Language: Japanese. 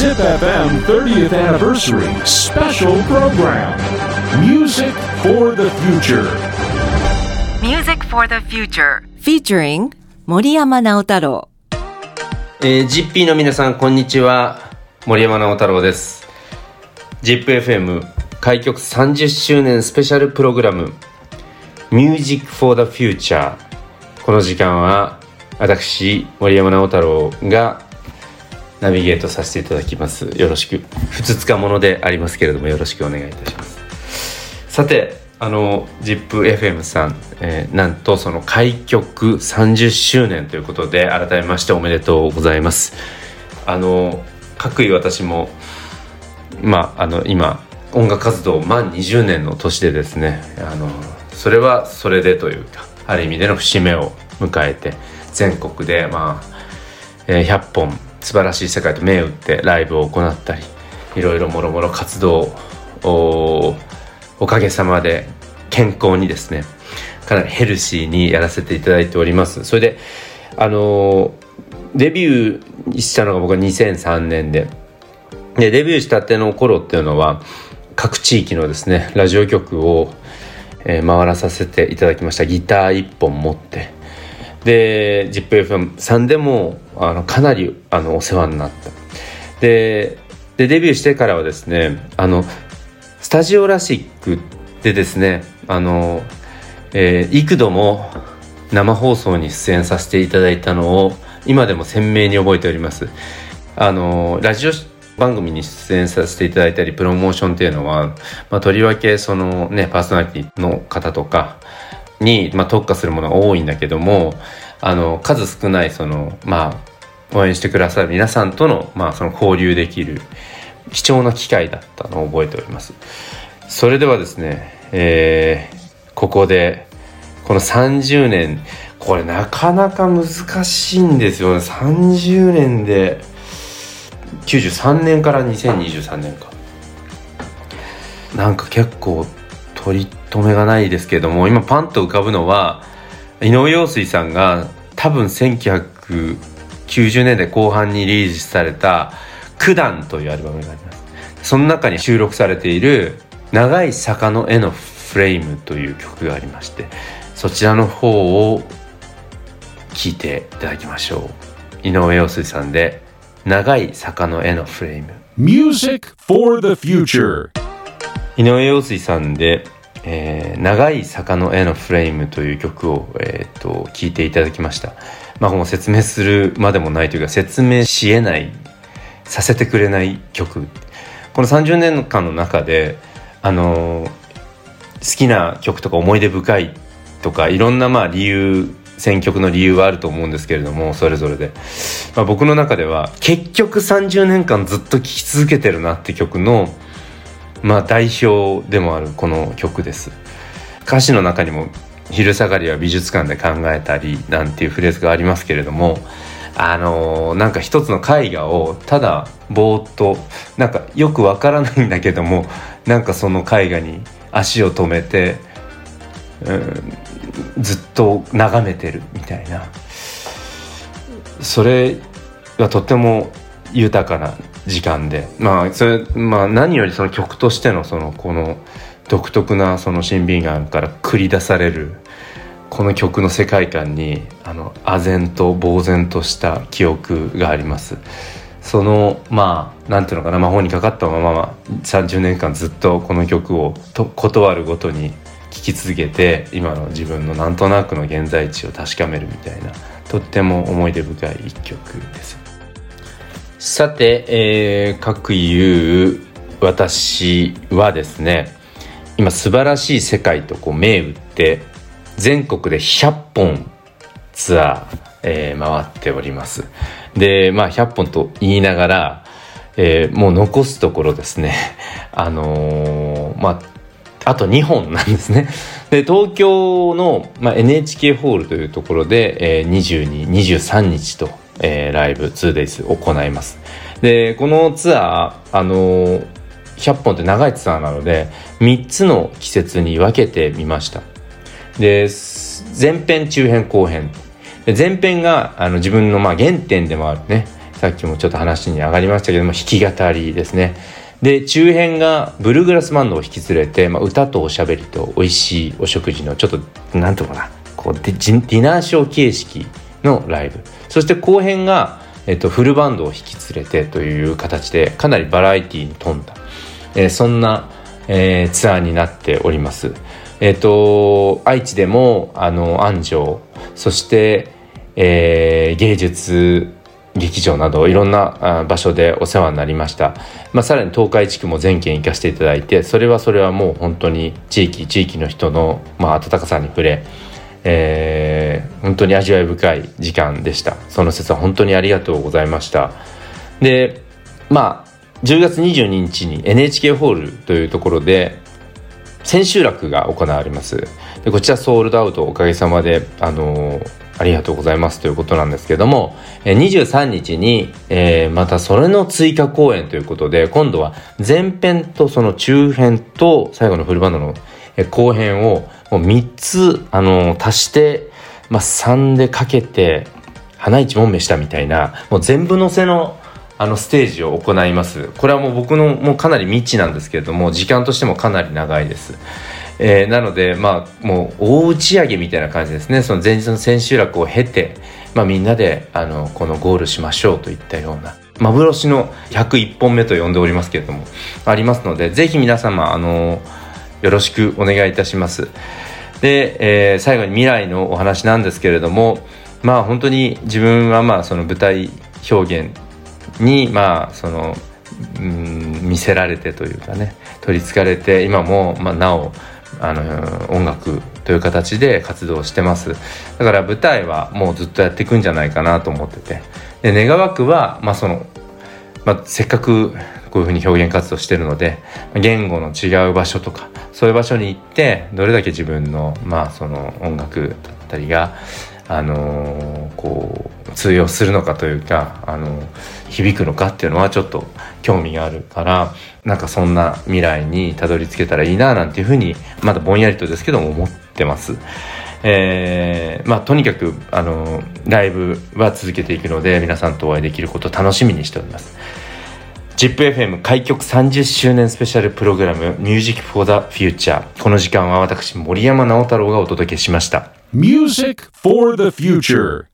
ZipFM 30th Anniversary Special Program Music for the Future Music for the Future featuring 森山直太朗えー、GP の皆さんこんにちは森山直太朗です ZIPFM 開局30周年スペシャルプログラム Music for the Future この時間は私森山直太朗がナビゲートさせていただきます。よろしく。ふつつかものでありますけれどもよろしくお願いいたします。さてあの ZIPFM さん、えーなんとその開局30周年ということで改めましておめでとうございます。あの各位私もまああの今音楽活動満20年の年でですねあのそれはそれでというかある意味での節目を迎えて全国でまあ、えー100本素晴らしい世界と銘打ってライブを行ったりいろいろもろもろ活動をおかげさまで健康にですねかなりヘルシーにやらせていただいております。それであのデビューしたのが僕は2003年で。でデビューしたての頃っていうのは各地域のですねラジオ局を、え回らさせていただきました。ギター1本持ってで ZIPFM さんでもあのかなりあのお世話になった。ででデビューしてからはですねあのスタジオラシックでですねあの、えー幾度も生放送に出演させていただいたのを今でも鮮明に覚えております。あのラジオ番組に出演させていただいたりプロモーションっていうのは、まあ、とりわけそのねパーソナリティの方とかに、まあ、特化するものが多いんだけどもあの数少ないそのまあ応援してくださる皆さんとの,、まあその交流できる貴重な機会だったのを覚えております。それではですね、えーここでこの30年これなかなか難しいんですよね。30年で93年から2023年か。なんか結構取り留めがないですけども今パンと浮かぶのは井上陽水さんが多分1990年代後半にリリースされた「九段」というアルバムがあります。その中に収録されている「長い坂の絵のフレーム」という曲がありましてそちらの方を聴いていただきましょう。井上陽水さんで「長い坂の絵のフレーム」Music for the Future 井上陽水さんで、えー長い坂の絵のフレーム」という曲を、えー、と聴いていただきました。まあもう説明するまでもないというか説明しえないさせてくれない曲。この30年間の中であのー好きな曲とか思い出深いとかいろんなまあ理由選曲の理由はあると思うんですけれどもそれぞれで、まあ、僕の中では結局30年間ずっと聴き続けてるなって曲のまあ代表でもあるこの曲です。歌詞の中にも「昼下がりは美術館で考えたり」なんていうフレーズがありますけれどもあのーなんか一つの絵画をただぼーっとなんかよくわからないんだけどもなんかその絵画に足を止めて、うん、ずっと眺めてるみたいな。それがとても豊かな時間で。まあそれまあ何よりその曲としてのそのこの独特なその審美眼から繰り出されるこの曲の世界観にあの唖然と呆然とした記憶があります。そのまあなんていうのかな魔法にかかったまま、30年間ずっとこの曲をと断るごとに聴き続けて今の自分のなんとなくの現在地を確かめるみたいなとっても思い出深い一曲です。さて、えー、各言う私はですね今素晴らしい世界とこう銘打って全国で100本ツアー、えー回っておりますでまあ100本と言いながら、えーもう残すところですね あのーまああと2本なんですね。で、東京の、まあ、NHK ホールというところで、えー、22、23日と、えーライブ 2days 行います。で、このツアー、あのー100本って長いツアーなので、3つの季節に分けてみました。で、前編、中編、後編。前編があの自分のまあ原点でもあるね、さっきもちょっと話に上がりましたけども弾き語りですねで中編がブルーグラスバンドを引き連れて、まあ、歌とおしゃべりと美味しいお食事のちょっとなんていうかなこうデディナーショー形式のライブ。そして後編が、えっと、フルバンドを引き連れてという形でかなりバラエティーに富んだ、えーそんな、えーツアーになっております。えっ、と愛知でもあの安城そして、えー芸術劇場などいろんな場所でお世話になりました、まあ、さらに東海地区も全県行かせていただいてそれはそれはもう本当に地域地域の人の、まあ、温かさに触れ、え本当に味わい深い時間でした。その説は本当にありがとうございました。でまあ10月22日に NHK ホールというところで千秋楽が行われます。でこちらソールドアウトおかげさまであのーありがとうございますということなんですけども23日に、えーまたそれの追加公演ということで今度は前編とその中編と最後のフルバンドの後編をもう3つ、あのー足して、まあ、3でかけて花一問目したみたいなもう全部乗せのあのステージを行います。これはもう僕のもうかなり未知なんですけれども時間としてもかなり長いです、えーなのでまあもう大打ち上げみたいな感じですね。その前日の千秋楽を経て、まあ、みんなであのこのゴールしましょうといったような幻の101本目と呼んでおりますけれどもありますのでぜひ皆様あのよろしくお願いいたします。で、えー最後に未来のお話なんですけれどもまあ本当に自分はまあその舞台表現にまあそのうん見せられてというかね取りつかれて今もまあなおあの音楽という形で活動してます。だから舞台はもうずっとやっていくんじゃないかなと思ってて。で願わくはまあそのまあ、せっかくこういうふうに表現活動してるので言語の違う場所とかそういう場所に行ってどれだけ自分の,、まあその音楽だったりが、あのこう通用するのかというか、あの響くのかっていうのはちょっと興味があるからなんかそんな未来にたどり着けたらいいななんていうふうにまだぼんやりとですけども思ってます。えーまあとにかくあのライブは続けていくので皆さんとお会いできることを楽しみにしております ZIPFM 開局30周年スペシャルプログラム Music for the Future この時間は私森山直太朗がお届けしました Music for the future.